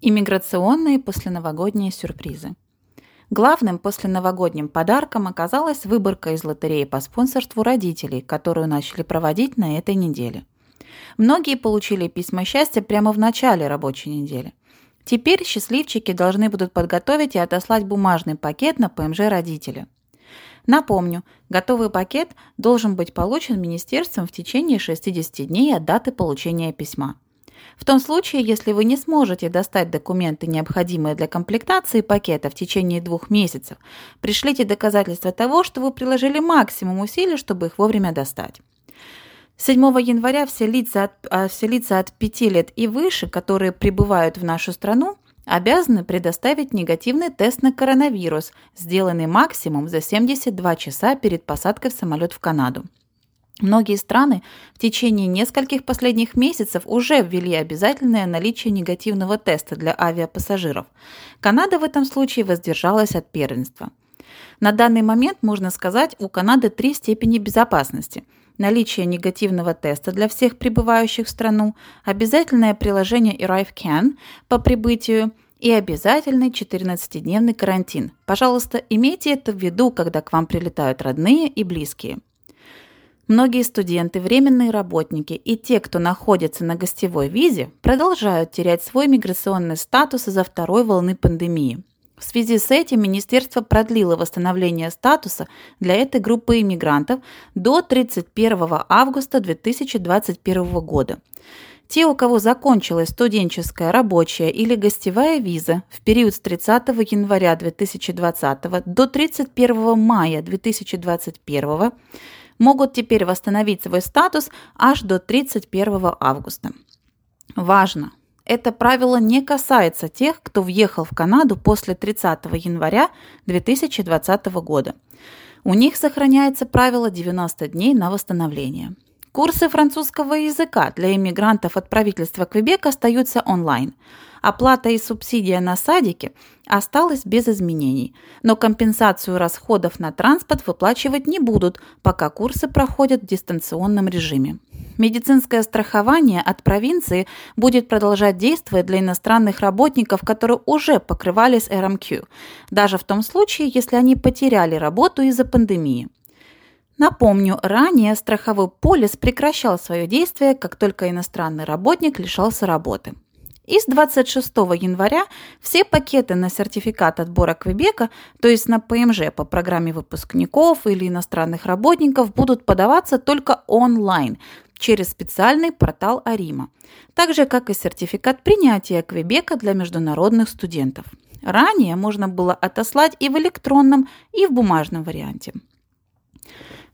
Иммиграционные посленовогодние сюрпризы. Главным посленовогодним подарком оказалась выборка из лотереи по спонсорству родителей, которую начали проводить на этой неделе. Многие получили письма счастья прямо в начале рабочей недели. Теперь счастливчики должны будут подготовить и отослать бумажный пакет на ПМЖ родителя. Напомню, готовый пакет должен быть получен министерством в течение 60 дней от даты получения письма. В том случае, если вы не сможете достать документы, необходимые для комплектации пакета в течение двух месяцев, пришлите доказательства того, что вы приложили максимум усилий, чтобы их вовремя достать. 7 января все лица, от, а, все лица от 5 лет и выше, которые прибывают в нашу страну, обязаны предоставить негативный тест на коронавирус, сделанный максимум за 72 часа перед посадкой в самолет в Канаду. Многие страны в течение нескольких последних месяцев уже ввели обязательное наличие негативного теста для авиапассажиров. Канада в этом случае воздержалась от первенства. На данный момент, можно сказать, у Канады три степени безопасности. Наличие негативного теста для всех прибывающих в страну, обязательное приложение ArriveCan по прибытию и обязательный 14-дневный карантин. Пожалуйста, имейте это в виду, когда к вам прилетают родные и близкие. Многие студенты, временные работники и те, кто находится на гостевой визе, продолжают терять свой миграционный статус из-за второй волны пандемии. В связи с этим Министерство продлило восстановление статуса для этой группы иммигрантов до 31 августа 2021 года. Те, у кого закончилась студенческая, рабочая или гостевая виза в период с 30 января 2020 до 31 мая 2021 могут теперь восстановить свой статус аж до 31 августа. Важно! Это правило не касается тех, кто въехал в Канаду после 30 января 2020 года. У них сохраняется правило 90 дней на восстановление. Курсы французского языка для иммигрантов от правительства Квебека остаются онлайн. Оплата и субсидия на садике осталась без изменений, но компенсацию расходов на транспорт выплачивать не будут, пока курсы проходят в дистанционном режиме. Медицинское страхование от провинции будет продолжать действовать для иностранных работников, которые уже покрывались РМК, даже в том случае, если они потеряли работу из-за пандемии. Напомню, ранее страховой полис прекращал свое действие, как только иностранный работник лишался работы. И с 26 января все пакеты на сертификат отбора Квебека, то есть на ПМЖ по программе выпускников или иностранных работников, будут подаваться только онлайн через специальный портал Арима, так же как и сертификат принятия Квебека для международных студентов. Ранее можно было отослать и в электронном, и в бумажном варианте.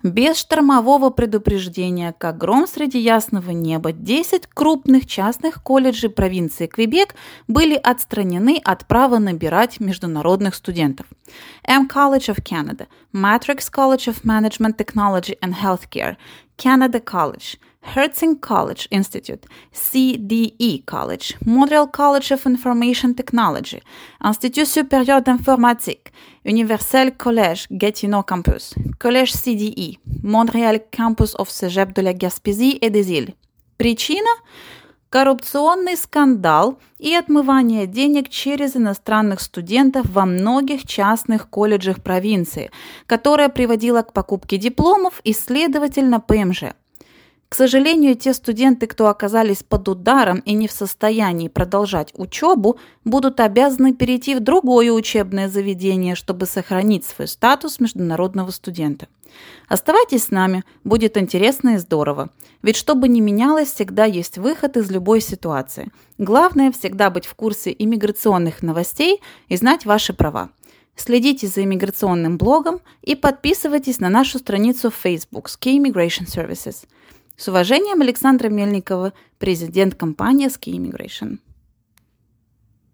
Без штормового предупреждения, как гром среди ясного неба, 10 крупных частных колледжей провинции Квебек были отстранены от права набирать международных студентов. M College of Canada, Matrix College of Management Technology and Healthcare, Canada College – Hertzing College Institute, CDE College, Montreal College of Information Technology, Institut supérieur d'informatique, Universel College Gatineau Campus, Collège CDE, Montréal Campus of Cégep de la Gaspésie et des Îles. Причина – коррупционный скандал и отмывание денег через иностранных студентов во многих частных колледжах провинции, которая приводила к покупке дипломов и, следовательно, ПМЖ – к сожалению, те студенты, кто оказались под ударом и не в состоянии продолжать учебу, будут обязаны перейти в другое учебное заведение, чтобы сохранить свой статус международного студента. Оставайтесь с нами, будет интересно и здорово. Ведь что бы ни менялось, всегда есть выход из любой ситуации. Главное всегда быть в курсе иммиграционных новостей и знать ваши права. Следите за иммиграционным блогом и подписывайтесь на нашу страницу в Facebook Ski Immigration Services – с уважением, Александра Мельникова, президент компании Ski Immigration.